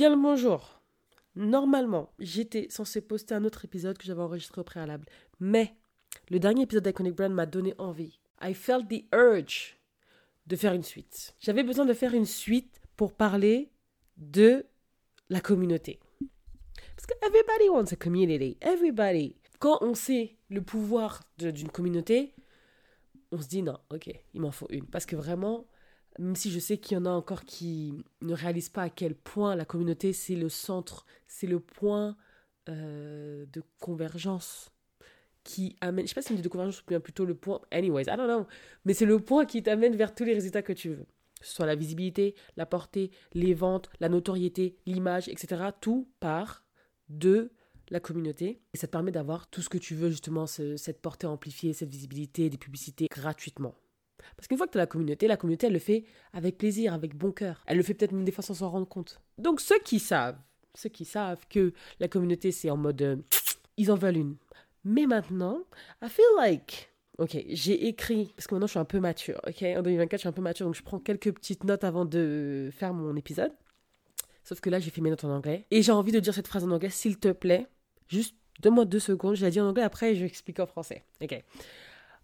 Bien le bonjour. Normalement, j'étais censé poster un autre épisode que j'avais enregistré au préalable. Mais le dernier épisode d'Iconic Brand m'a donné envie. I felt the urge de faire une suite. J'avais besoin de faire une suite pour parler de la communauté. Parce que everybody wants a community. Everybody. Quand on sait le pouvoir d'une communauté, on se dit non, ok, il m'en faut une. Parce que vraiment, même si je sais qu'il y en a encore qui ne réalisent pas à quel point la communauté, c'est le centre, c'est le point euh, de convergence qui amène, je sais pas si on dit de convergence ou bien plutôt le point, anyways, I don't know, mais c'est le point qui t'amène vers tous les résultats que tu veux. Que ce soit la visibilité, la portée, les ventes, la notoriété, l'image, etc. Tout part de la communauté. Et ça te permet d'avoir tout ce que tu veux, justement, cette portée amplifiée, cette visibilité, des publicités gratuitement. Parce qu'une fois que tu as la communauté, la communauté, elle le fait avec plaisir, avec bon cœur. Elle le fait peut-être même des fois sans s'en rendre compte. Donc ceux qui savent, ceux qui savent que la communauté, c'est en mode... Euh, ils en veulent une. Mais maintenant, I feel like... Ok, j'ai écrit, parce que maintenant je suis un peu mature, ok? En 2024, je suis un peu mature, donc je prends quelques petites notes avant de faire mon épisode. Sauf que là, j'ai fait mes notes en anglais. Et j'ai envie de dire cette phrase en anglais, s'il te plaît. Juste donne-moi deux secondes, je la dis en anglais, après je explique en français. Ok?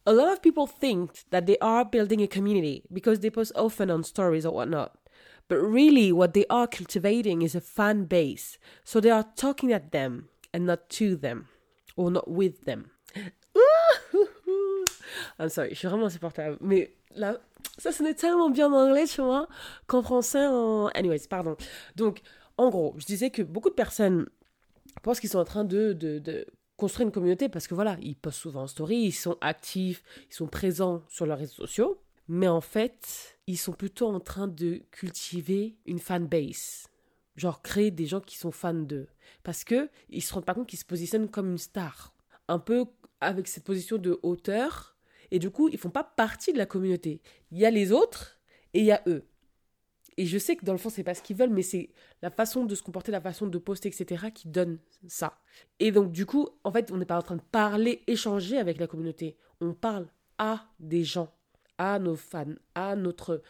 A lot of people think that they are building a community because they post often on stories or whatnot. But really, what they are cultivating is a fan base. So they are talking at them and not to them, or not with them. I'm sorry, je suis vraiment insupportable. Mais là, ça sonnait tellement bien en anglais, tu vois, qu'en français, en... Anyways, pardon. Donc, en gros, je disais que beaucoup de personnes pensent qu'ils sont en train de, de, de construire une communauté parce que voilà, ils postent souvent en story, ils sont actifs, ils sont présents sur leurs réseaux sociaux, mais en fait, ils sont plutôt en train de cultiver une fan base. Genre créer des gens qui sont fans d'eux. Parce que ils se rendent pas compte qu'ils se positionnent comme une star. Un peu avec cette position de hauteur. Et du coup, ils font pas partie de la communauté. Il y a les autres et il y a eux. Et je sais que dans le fond, c'est pas ce qu'ils veulent, mais c'est la façon de se comporter, la façon de poster, etc., qui donne ça. Et donc, du coup, en fait, on n'est pas en train de parler, échanger avec la communauté. On parle à des gens, à nos fans, à notre,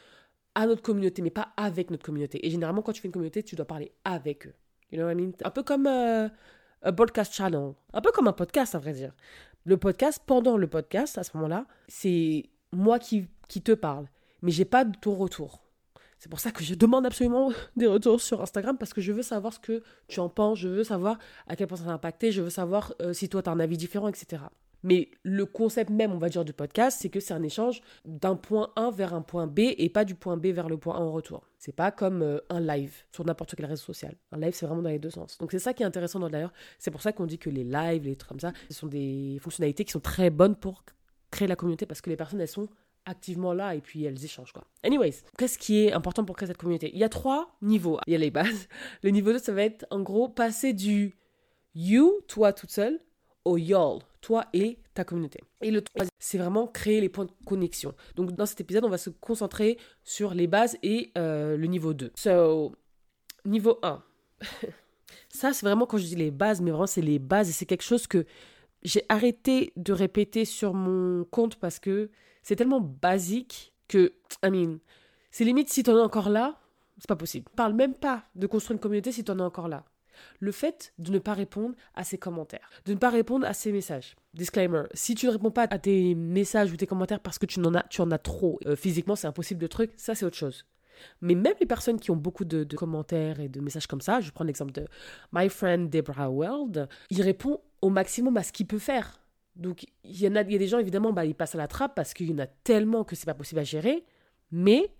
à notre communauté, mais pas avec notre communauté. Et généralement, quand tu fais une communauté, tu dois parler avec eux. You know what I mean? Un peu comme euh, un podcast channel. Un peu comme un podcast, à vrai dire. Le podcast, pendant le podcast, à ce moment-là, c'est moi qui, qui te parle. Mais j'ai pas de ton retour. C'est pour ça que je demande absolument des retours sur Instagram parce que je veux savoir ce que tu en penses, je veux savoir à quel point ça t'a impacté, je veux savoir euh, si toi tu as un avis différent, etc. Mais le concept même, on va dire, du podcast, c'est que c'est un échange d'un point A vers un point B et pas du point B vers le point A en retour. C'est pas comme euh, un live sur n'importe quel réseau social. Un live, c'est vraiment dans les deux sens. Donc c'est ça qui est intéressant d'ailleurs. C'est pour ça qu'on dit que les lives, les trucs comme ça, ce sont des fonctionnalités qui sont très bonnes pour créer la communauté parce que les personnes, elles sont activement là et puis elles échangent quoi. Anyways, qu'est-ce qui est important pour créer cette communauté? Il y a trois niveaux. Il y a les bases. Le niveau 2, ça va être en gros passer du you, toi toute seule, au y'all, toi et ta communauté. Et le troisième, c'est vraiment créer les points de connexion. Donc dans cet épisode, on va se concentrer sur les bases et euh, le niveau 2. So, niveau 1. Ça, c'est vraiment quand je dis les bases, mais vraiment c'est les bases et c'est quelque chose que j'ai arrêté de répéter sur mon compte parce que c'est tellement basique que, I mean, c'est limite si t'en es encore là, c'est pas possible. Parle même pas de construire une communauté si t'en es encore là. Le fait de ne pas répondre à ses commentaires, de ne pas répondre à ses messages. Disclaimer, si tu ne réponds pas à tes messages ou tes commentaires parce que tu en as, tu en as trop, euh, physiquement c'est impossible de truc, ça c'est autre chose. Mais même les personnes qui ont beaucoup de, commentaires et de messages comme ça, je prends l'exemple de my friend Deborah Weld, il répond au maximum à ce qu'il peut faire. Donc, il y, en a, y a des gens, évidemment, bah, ils passent à la trappe parce qu'il y en a tellement que c'est pas possible à gérer. Mais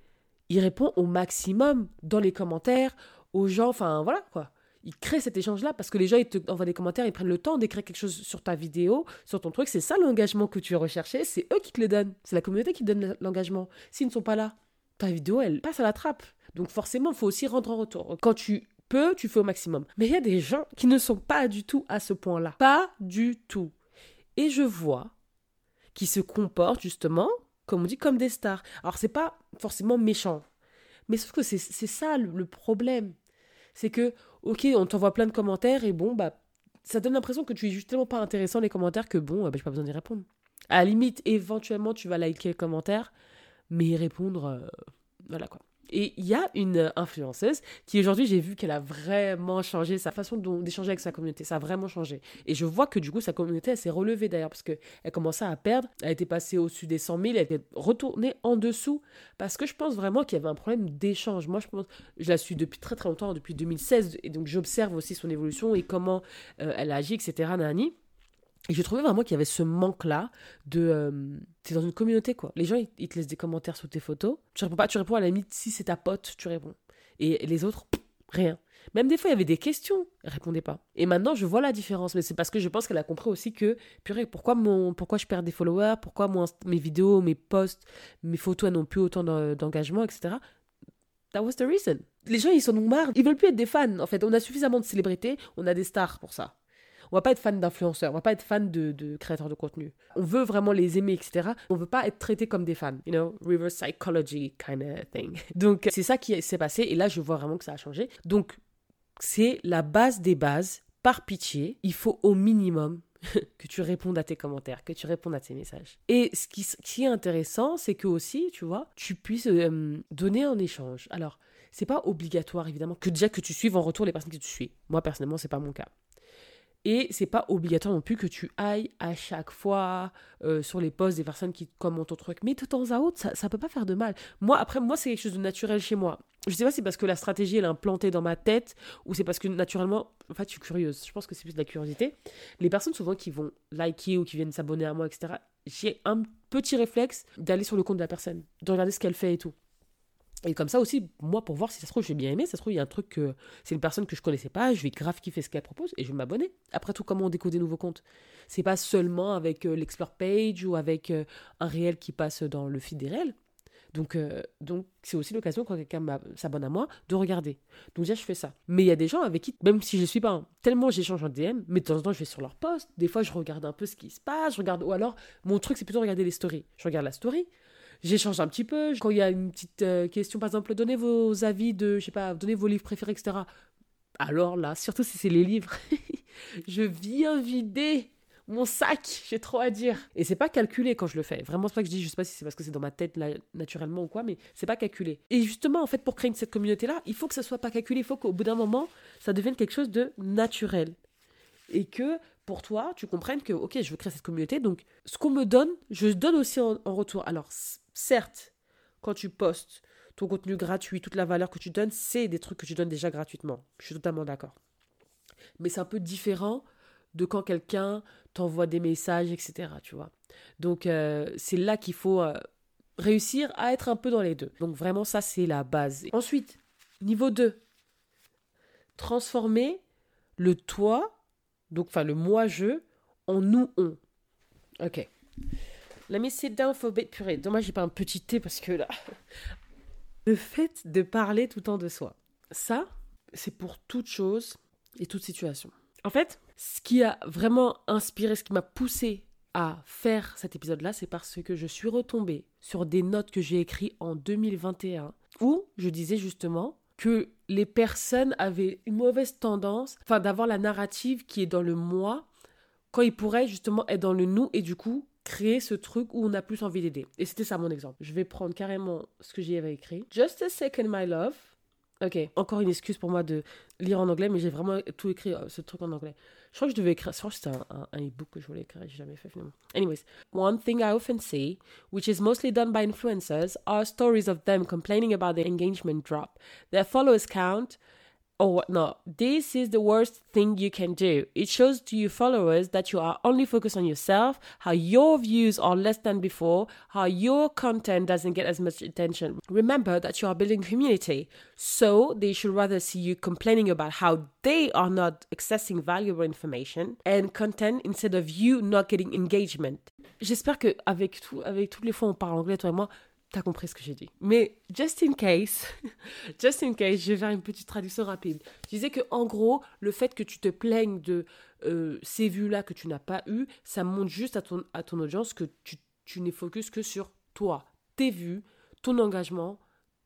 il répond au maximum dans les commentaires, aux gens, enfin voilà quoi. Il crée cet échange-là parce que les gens, ils te envoient des commentaires, ils prennent le temps d'écrire quelque chose sur ta vidéo, sur ton truc. C'est ça l'engagement que tu veux rechercher. C'est eux qui te le donnent. C'est la communauté qui donne l'engagement. S'ils ne sont pas là, ta vidéo, elle passe à la trappe. Donc forcément, il faut aussi rendre en retour. Quand tu peux, tu fais au maximum. Mais il y a des gens qui ne sont pas du tout à ce point-là. Pas du tout et je vois qui se comportent justement, comme on dit, comme des stars. Alors c'est pas forcément méchant, mais sauf que c'est ça le, problème. C'est que, ok, on t'envoie plein de commentaires et bon, bah, ça donne l'impression que tu es justement pas intéressant les commentaires que bon, bah, j'ai pas besoin d'y répondre. À la limite, éventuellement, tu vas liker le commentaire, mais répondre, euh, voilà quoi. Et il y a une influenceuse qui aujourd'hui, j'ai vu qu'elle a vraiment changé sa façon d'échanger avec sa communauté. Ça a vraiment changé. Et je vois que du coup, sa communauté, s'est relevée d'ailleurs parce qu'elle commençait à perdre. Elle était passée au-dessus des 100 000, elle était retournée en dessous parce que je pense vraiment qu'il y avait un problème d'échange. Moi, je la suis depuis très très longtemps, depuis 2016, et donc j'observe aussi son évolution et comment euh, elle agit, etc. Nani. Et je trouvais vraiment qu'il y avait ce manque-là de... Euh, t'es dans une communauté, quoi. Les gens, ils, te laissent des commentaires sous tes photos. Tu réponds pas, tu réponds à la limite, si c'est ta pote, tu réponds. Et les autres, rien. Même des fois, il y avait des questions, elle répondait pas. Et maintenant, je vois la différence, mais c'est parce que je pense qu'elle a compris aussi que, purée, pourquoi, pourquoi je perds des followers, pourquoi mes vidéos, mes posts, mes photos n'ont plus autant d'engagement, etc. That was the reason. Les gens, ils s'en ont marre. Ils veulent plus être des fans, en fait. On a suffisamment de célébrités, on a des stars pour ça. On va pas être fan d'influenceurs, on va pas être fan de, créateurs de contenu. On veut vraiment les aimer, etc. On veut pas être traité comme des fans. You know, reverse psychology kind of thing. Donc, c'est ça qui s'est passé et là, je vois vraiment que ça a changé. Donc, c'est la base des bases. Par pitié, il faut au minimum que tu répondes à tes commentaires, que tu répondes à tes messages. Et ce qui, est intéressant, c'est que aussi, tu vois, tu puisses euh, donner en échange. Alors, c'est pas obligatoire évidemment que déjà que tu suives en retour les personnes que tu suis. Moi personnellement, c'est pas mon cas. Et c'est pas obligatoire non plus que tu ailles à chaque fois euh, sur les posts des personnes qui commentent ton truc. Mais de temps à autre, ça, peut pas faire de mal. Moi, après, moi, c'est quelque chose de naturel chez moi. Je sais pas si c'est parce que la stratégie, est implantée dans ma tête ou c'est parce que naturellement, en fait, je suis curieuse. Je pense que c'est plus de la curiosité. Les personnes souvent qui vont liker ou qui viennent s'abonner à moi, etc., j'ai un petit réflexe d'aller sur le compte de la personne, de regarder ce qu'elle fait et tout. Et comme ça aussi, moi, pour voir si ça se trouve, j'ai bien aimé, ça se trouve, il y a un truc c'est une personne que je connaissais pas, je vais grave kiffer ce qu'elle propose et je vais m'abonner. Après tout, comment on décode des nouveaux comptes? C'est pas seulement avec euh, l'explore page ou avec euh, un réel qui passe dans le feed des réels. Donc, euh, donc c'est aussi l'occasion quand quelqu'un s'abonne à moi de regarder. Donc déjà, je fais ça. Mais il y a des gens avec qui, même si je ne suis pas, tellement j'échange en DM, mais de temps en temps, je vais sur leur post. Des fois, je regarde un peu ce qui se passe. Je regarde, ou alors, mon truc, c'est plutôt regarder les stories. Je regarde la story j'échange un petit peu. Quand il y a une petite euh, question, par exemple, donnez vos avis de, je sais pas, donnez vos livres préférés, etc. Alors là, surtout si c'est les livres, je viens vider mon sac, j'ai trop à dire. Et c'est pas calculé quand je le fais. Vraiment, c'est pas que je dis, je sais pas si c'est parce que c'est dans ma tête naturellement ou quoi, mais c'est pas calculé. Et justement, en fait, pour créer cette communauté-là, il faut que ça soit pas calculé, il faut qu'au bout d'un moment, ça devienne quelque chose de naturel. Et que pour toi, tu comprennes que, ok, je veux créer cette communauté, donc ce qu'on me donne, je donne aussi en retour. Alors, certes, quand tu postes ton contenu gratuit, toute la valeur que tu donnes, c'est des trucs que tu donnes déjà gratuitement. Je suis totalement d'accord. Mais c'est un peu différent de quand quelqu'un t'envoie des messages, etc. Donc euh, c'est là qu'il faut euh, réussir à être un peu dans les deux. Donc vraiment ça c'est la base. Ensuite, niveau 2, transformer le toi, donc enfin le moi-je, en nous-on. Ok. Let me sit. Purée, dommage, j'ai pas un petit thé parce que là. Le fait de parler tout le temps de soi, ça, c'est pour toute chose et toute situation. En fait, ce qui a vraiment inspiré, ce qui m'a poussé à faire cet épisode-là, c'est parce que je suis retombée sur des notes que j'ai écrites en 2021 où je disais justement que les personnes avaient une mauvaise tendance, enfin d'avoir la narrative qui est dans le moi, quand ils pourraient justement être dans le nous et du coup créer ce truc où on a plus envie d'aider. Et c'était ça mon exemple. Je vais prendre carrément ce que j'y avais écrit. Just a second, my love. Ok, encore une excuse pour moi de lire en anglais, mais j'ai vraiment tout écrit, euh, ce truc en anglais. Je crois que je devais écrire, je crois que c'était un, un, e-book que je voulais écrire, j'ai jamais fait finalement. Anyways, one thing I often see, which is mostly done by influencers, are stories of them complaining about their engagement drop. Their followers count or whatnot. This is the worst thing you can do. It shows to your followers that you are only focused on yourself, how your views are less than before, how your content doesn't get as much attention. Remember that you are building community, so they should rather see you complaining about how they are not accessing valuable information and content instead of you not getting engagement. J'espère que avec tout, avec toutes les fois on parle anglais toi et moi, t'as compris ce que j'ai dit. Mais just in case, just in case, je vais faire une petite traduction rapide. Je disais que en gros, le fait que tu te plaignes de euh, ces vues-là que tu n'as pas eues, ça montre juste à ton, à ton audience que tu, tu n'es focus que sur toi, tes vues, ton engagement,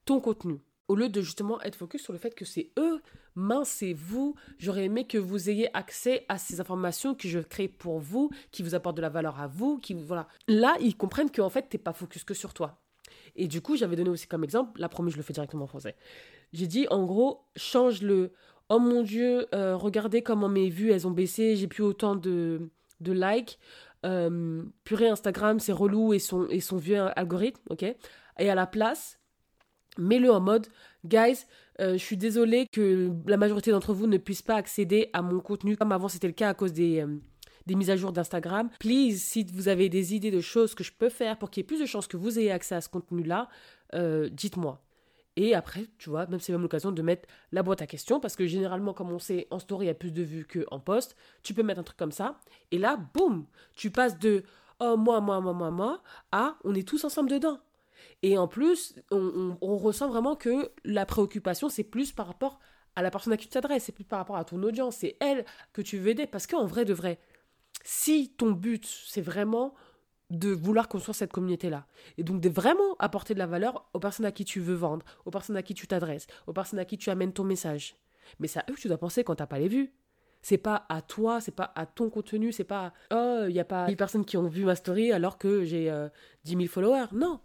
ton contenu. Au lieu de justement être focus sur le fait que c'est eux, mince, c'est vous. J'aurais aimé que vous ayez accès à ces informations que je crée pour vous, qui vous apportent de la valeur à vous, qui voilà. Là, ils comprennent qu'en fait, t'es pas focus que sur toi Et du coup, j'avais donné aussi comme exemple, la promis, je le fais directement en français. J'ai dit, en gros, change le Oh mon Dieu, euh, regardez comment mes vues, elles ont baissé, j'ai plus autant de, likes. Euh, purée, Instagram, c'est relou et son, vieux algorithme, ok Et à la place, mets-le en mode, guys, euh, je suis désolée que la majorité d'entre vous ne puissent pas accéder à mon contenu comme avant c'était le cas à cause des, des mises à jour d'Instagram. Please, si vous avez des idées de choses que je peux faire pour qu'il y ait plus de chances que vous ayez accès à ce contenu-là, dites-moi. Et après, tu vois, même c'est même l'occasion de mettre la boîte à questions, parce que généralement, comme on sait, en story, il y a plus de vues qu'en post. Tu peux mettre un truc comme ça. Et là, boum, tu passes de oh, moi, moi, moi, moi, moi, à on est tous ensemble dedans. Et en plus, on, ressent vraiment que la préoccupation, c'est plus par rapport à la personne à qui tu t'adresses, c'est plus par rapport à ton audience, c'est elle que tu veux aider. Parce qu'en vrai de vrai, si ton but, c'est vraiment de vouloir construire cette communauté-là. Et donc de vraiment apporter de la valeur aux personnes à qui tu veux vendre, aux personnes à qui tu t'adresses, aux personnes à qui tu amènes ton message. Mais c'est à eux que tu dois penser quand t'as pas les vues. C'est pas à toi, c'est pas à ton contenu, c'est pas oh, il y a pas 1000 personnes qui ont vu ma story alors que j'ai euh, dix 10 000 followers. Non,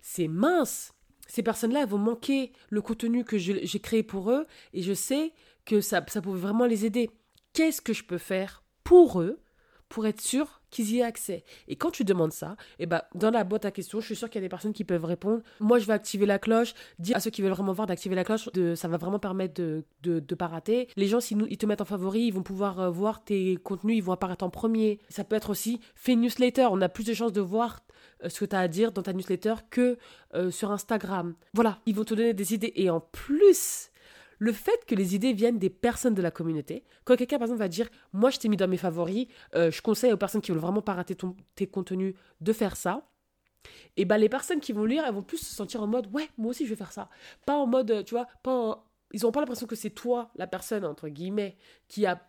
c'est mince. Ces personnes-là, elles vont manquer le contenu que j'ai créé pour eux et je sais que ça, ça pouvait vraiment les aider. Qu'est-ce que je peux faire pour eux pour être sûr qu'ils y aient accès. Et quand tu demandes ça, eh ben, dans la boîte à questions, je suis sûr qu'il y a des personnes qui peuvent répondre. Moi, je vais activer la cloche, dire à ceux qui veulent vraiment voir d'activer la cloche, de, ça va vraiment permettre de ne pas rater. Les gens, s'ils ils te mettent en favori, ils vont pouvoir euh, voir tes contenus, ils vont apparaître en premier. Ça peut être aussi, fais une newsletter, on a plus de chances de voir euh, ce que tu as à dire dans ta newsletter que euh, sur Instagram. Voilà, ils vont te donner des idées. Et en plus, le fait que les idées viennent des personnes de la communauté, quand quelqu'un par exemple va dire moi je t'ai mis dans mes favoris, euh, je conseille aux personnes qui veulent vraiment pas rater ton, tes contenus de faire ça. Et ben les personnes qui vont lire, elles vont plus se sentir en mode ouais moi aussi je vais faire ça, pas en mode euh, tu vois pas ils n'ont pas l'impression que c'est toi la personne entre guillemets qui a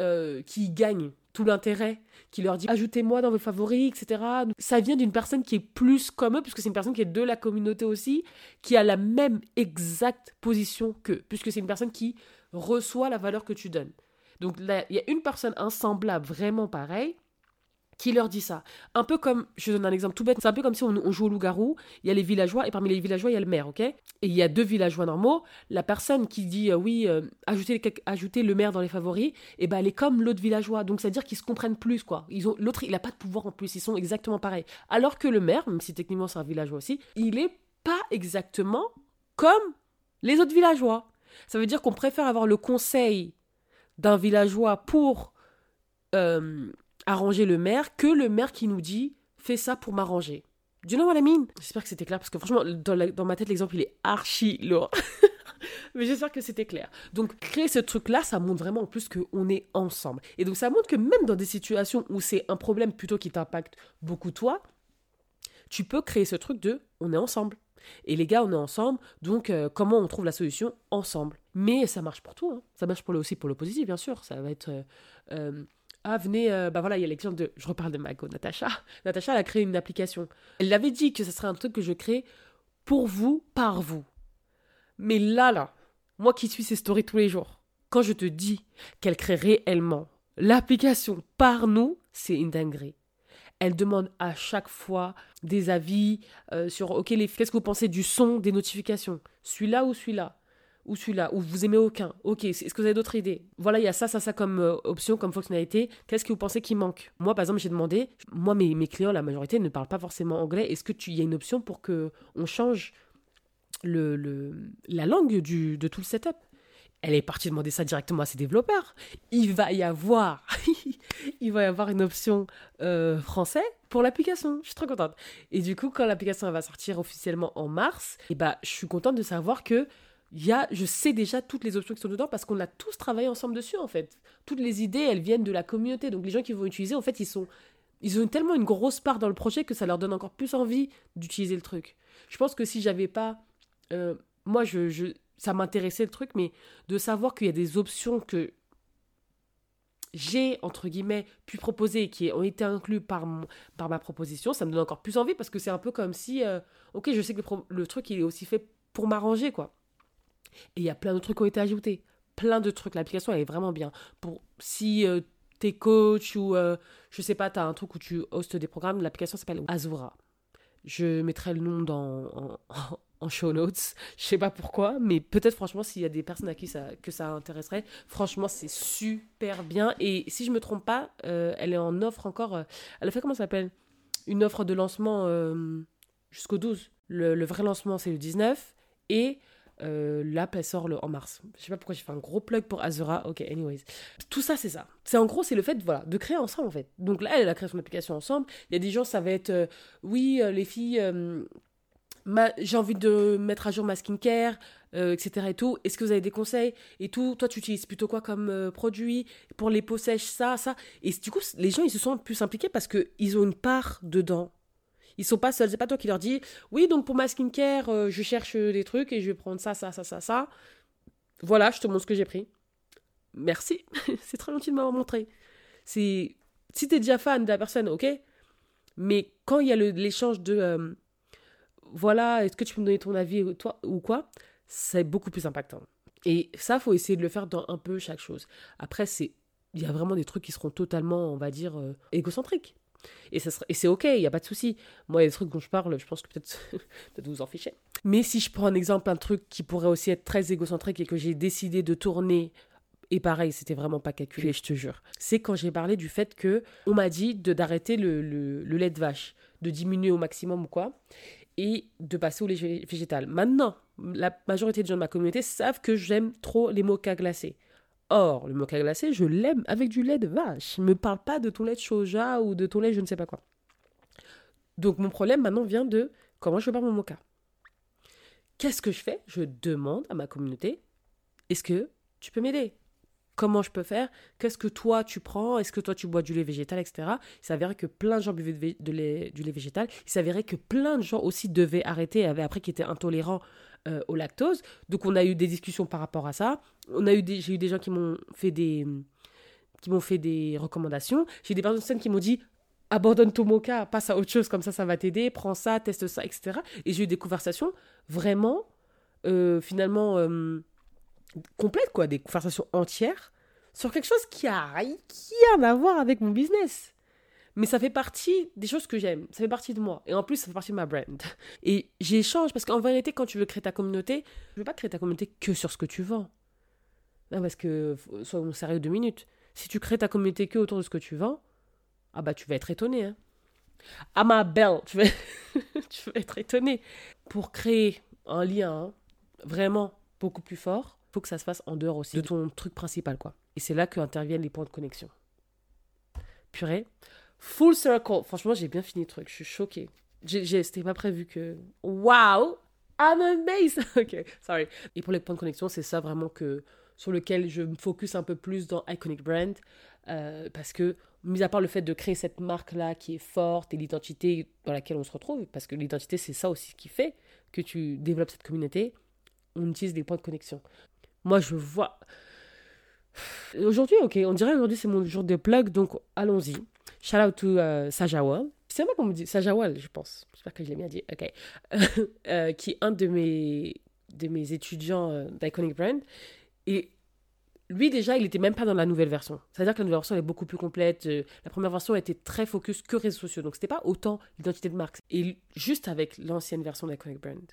euh, qui gagne tout l'intérêt, qui leur dit ajoutez-moi dans vos favoris, etc. Ça vient d'une personne qui est plus comme eux, puisque c'est une personne qui est de la communauté aussi, qui a la même exacte position qu'eux, puisque c'est une personne qui reçoit la valeur que tu donnes. Donc il y a une personne insemblable vraiment pareil, qui leur dit ça. Un peu comme, je donne un exemple tout bête, c'est un peu comme si on, joue au loup-garou, il y a les villageois, et parmi les villageois, il y a le maire, ok? Et il y a deux villageois normaux, la personne qui dit, euh, oui, euh, le maire dans les favoris, et eh ben elle est comme l'autre villageois, donc c'est-à-dire qu'ils se comprennent plus, quoi. Ils ont L'autre, il n'a pas de pouvoir en plus, ils sont exactement pareils. Alors que le maire, même si techniquement c'est un villageois aussi, il est pas exactement comme les autres villageois. Ça veut dire qu'on préfère avoir le conseil d'un villageois pour... Euh, arranger le maire que le maire qui nous dit fais ça pour m'arranger. Du you know what I J'espère que c'était clair parce que franchement, dans, ma tête, l'exemple il est archi lourd. Mais j'espère que c'était clair. Donc, créer ce truc-là, ça montre vraiment en plus qu'on est ensemble. Et donc, ça montre que même dans des situations où c'est un problème plutôt qui t'impacte beaucoup toi, tu peux créer ce truc de on est ensemble. Et les gars, on est ensemble, donc euh, comment on trouve la solution ensemble? Mais ça marche pour tout, hein. ça marche pour le, aussi pour le positif, bien sûr. Ça va être euh, euh, ah venez, euh, bah voilà, il y a l'exemple de, je reparle de Mago, Natacha. Natacha, elle a créé une application. Elle l'avait dit que ce serait un truc que je crée pour vous, par vous. Mais là, là, moi qui suis ses stories tous les jours, quand je te dis qu'elle crée réellement l'application par nous, c'est une dinguerie. Elle demande à chaque fois des avis euh, sur, ok, qu'est-ce que vous pensez du son des notifications? Celui-là ou celui-là? Ou celui-là, ou vous aimez aucun. Ok, est-ce que vous avez d'autres idées? Voilà, il y a ça, ça, ça comme euh, option, comme fonctionnalité. Qu'est-ce que vous pensez qui manque? Moi, par exemple, j'ai demandé, moi, mes, clients, la majorité, ne parlent pas forcément anglais. Est-ce tu y a une option pour que on change le, la langue de tout le setup? Elle est partie demander ça directement à ses développeurs. Il va y avoir, il va y avoir une option euh, français pour l'application. Je suis trop contente. Et du coup, quand l'application va sortir officiellement en mars, eh bah, je suis contente de savoir que y a, je sais déjà toutes les options qui sont dedans parce qu'on a tous travaillé ensemble dessus en fait. Toutes les idées, elles viennent de la communauté. Donc les gens qui vont utiliser, en fait, ils ont tellement une grosse part dans le projet que ça leur donne encore plus envie d'utiliser le truc. Je pense que si j'avais pas, euh, moi, ça m'intéressait le truc, mais de savoir qu'il y a des options que j'ai, entre guillemets, pu proposer et qui ont été inclus par, par ma proposition, ça me donne encore plus envie parce que c'est un peu comme si, euh, ok, je sais que le, le, truc, il est aussi fait pour m'arranger, quoi. Et il y a plein de trucs qui ont été ajoutés. Plein de trucs. L'application, elle est vraiment bien. Pour si euh, t'es coach ou, euh, je sais pas, t'as un truc où tu hostes des programmes, l'application s'appelle Azura. Je mettrai le nom dans, en, show notes. Je sais pas pourquoi, mais peut-être franchement s'il y a des personnes à qui ça, que ça intéresserait, franchement c'est super bien. Et si je me trompe pas, euh, elle est en offre encore. Elle a fait comment ça s'appelle? Une offre de lancement jusqu'au 12. Le, le, vrai lancement c'est le 19 et l'app elle sort le, en mars. Je sais pas pourquoi j'ai fait un gros plug pour Azura. Ok, anyways. Tout ça c'est ça. C'est en gros c'est le fait voilà de créer ensemble en fait. Donc là elle a créé son application ensemble. Il y a des gens ça va être oui les filles j'ai envie de mettre à jour ma skincare, euh, etc. et tout. Est-ce que vous avez des conseils et tout? Toi, tu utilises plutôt quoi comme euh, produit pour les peaux sèches, ça, ça? Et du coup, les gens, ils se sont plus impliqués parce qu'ils ont une part dedans. Ils sont pas seuls. C'est pas toi qui leur dis oui, donc pour ma skincare, euh, je cherche des trucs et je vais prendre ça, ça, ça, ça, ça. Voilà, je te montre ce que j'ai pris. Merci. c'est très gentil de m'avoir montré. Si t'es déjà fan de la personne, ok. Mais quand il y a l'échange de voilà, est-ce que tu peux me donner ton avis toi, ou quoi C'est beaucoup plus impactant. Et ça, faut essayer de le faire dans un peu chaque chose. Après, c'est il y a vraiment des trucs qui seront totalement, on va dire, euh, égocentriques. Et, ça et c'est ok, il n'y a pas de souci. Moi, des trucs dont je parle, je pense que peut-être peut vous en fichez. Mais si je prends un exemple, un truc qui pourrait aussi être très égocentrique et que j'ai décidé de tourner, et pareil, c'était vraiment pas calculé, je te jure. C'est quand j'ai parlé du fait que on m'a dit d'arrêter le, le, le lait de vache, de diminuer au maximum ou quoi et de passer au lait végétal. Maintenant, la majorité des gens de ma communauté savent que j'aime trop les mochas glacés. Or, le mocha glacé, je l'aime avec du lait de vache. Ne me parle pas de ton lait de soja ou de ton lait je ne sais pas quoi. Donc mon problème maintenant vient de comment je prépare mon mocha. Qu'est-ce que je fais? Je demande à ma communauté, est-ce que tu peux m'aider? Comment je peux faire, qu'est-ce que toi tu prends, est-ce que toi tu bois du lait végétal, etc. Il s'avérait que plein de gens buvaient du lait végétal. Il s'avérait que plein de gens aussi devaient arrêter, avaient après qui étaient intolérants euh, au lactose. Donc on a eu des discussions par rapport à ça. On a eu j'ai eu des gens qui m'ont fait des qui m'ont fait des recommandations. J'ai des personnes qui m'ont dit abandonne ton mocha, passe à autre chose, comme ça ça va t'aider, prends ça, teste ça, etc. Et j'ai eu des conversations vraiment euh, finalement euh, complète, quoi, des conversations entières sur quelque chose qui a rien à voir avec mon business. Mais ça fait partie des choses que j'aime, ça fait partie de moi. Et en plus, ça fait partie de ma brand. Et j'échange, parce qu'en vérité, quand tu veux créer ta communauté, je veux pas créer ta communauté que sur ce que tu vends. Non, parce que, soyons sérieux deux minutes. Si tu crées ta communauté que autour de ce que tu vends, ah bah tu vas être étonné. Hein. Ah ma belle, tu vas, tu vas être étonné. Pour créer un lien hein, vraiment beaucoup plus fort, faut que ça se fasse en dehors aussi de ton truc principal, quoi. Et c'est là que interviennent les points de connexion. Purée. Full circle. Franchement, j'ai bien fini le truc. Je suis choquée. C'était pas prévu que. Wow! I'm amazed! ok, sorry. Et pour les points de connexion, c'est ça vraiment que sur lequel je me focus un peu plus dans Iconic Brand. Euh, parce que, mis à part le fait de créer cette marque-là qui est forte et l'identité dans laquelle on se retrouve, parce que l'identité, c'est ça aussi qui fait que tu développes cette communauté, on utilise des points de connexion. Moi, je vois. Aujourd'hui, ok, on dirait aujourd'hui c'est mon jour de plug, donc allons-y. Shout out to uh, Sajawal. C'est moi qu'on me dit Sajawal, je pense. J'espère que je l'ai bien dit. Ok. Euh, qui est un de mes, de mes étudiants euh, d'Iconic Brand. Et lui, déjà, il n'était même pas dans la nouvelle version. C'est-à-dire que la nouvelle version est beaucoup plus complète. Euh, la première version était très focus que réseaux sociaux. Donc, c'était pas autant l'identité de marque. Et juste avec l'ancienne version d'Iconic Brand.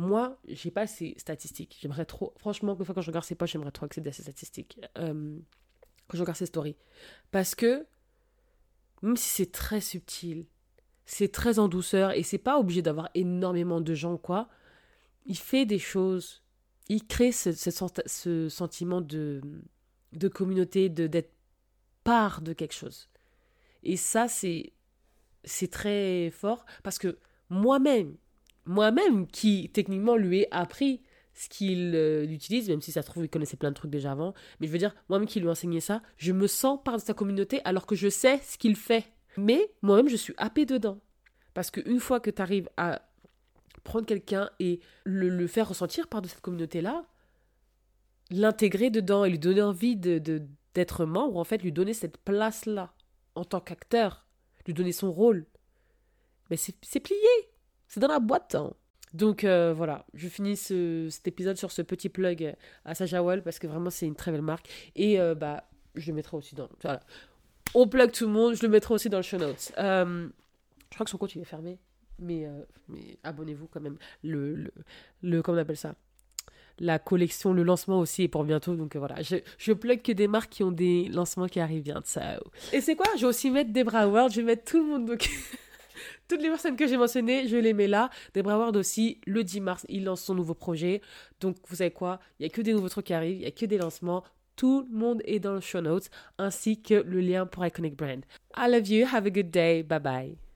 Moi, j'ai pas ces statistiques. J'aimerais trop, franchement, une fois quand je regarde ces poches, j'aimerais trop accéder à ces statistiques. Euh, quand je regarde ces stories. Parce que, même si c'est très subtil, c'est très en douceur et c'est pas obligé d'avoir énormément de gens, quoi, il fait des choses. Il crée ce, ce, sentiment de, de communauté, de d'être part de quelque chose. Et ça, c'est, c'est très fort parce que moi-même, moi-même qui techniquement lui ai appris ce qu'il euh, utilise, même si ça trouve, il connaissait plein de trucs déjà avant. Mais je veux dire, moi-même qui lui ai enseigné ça, je me sens part de sa communauté alors que je sais ce qu'il fait. Mais moi-même, je suis happé dedans. Parce qu'une fois que tu arrives à prendre quelqu'un et le, faire ressentir part de cette communauté-là, l'intégrer dedans et lui donner envie de, d'être membre, en fait, lui donner cette place-là en tant qu'acteur, lui donner son rôle, mais c'est plié. C'est dans la boîte. Hein. Donc euh, voilà, je finis cet épisode sur ce petit plug à Sajawal parce que vraiment c'est une très belle marque. Et euh, bah, je le mettrai aussi dans. Voilà. On plug tout le monde, je le mettrai aussi dans le show notes. Euh, je crois que son compte il est fermé. Mais, mais abonnez-vous quand même. Le, le, le, comment on appelle ça? La collection, le lancement aussi est pour bientôt. Donc voilà, je, je plug que des marques qui ont des lancements qui arrivent bien. Ça. Et c'est quoi? Je vais aussi mettre Debra World. Je vais mettre tout le monde. Donc... Toutes les personnes que j'ai mentionnées, je les mets là. Debra Ward aussi, le 10 mars, il lance son nouveau projet. Donc, vous savez quoi? Il n'y a que des nouveaux trucs qui arrivent, il n'y a que des lancements. Tout le monde est dans le show notes, ainsi que le lien pour Iconic Brand. I love you. Have a good day. Bye bye.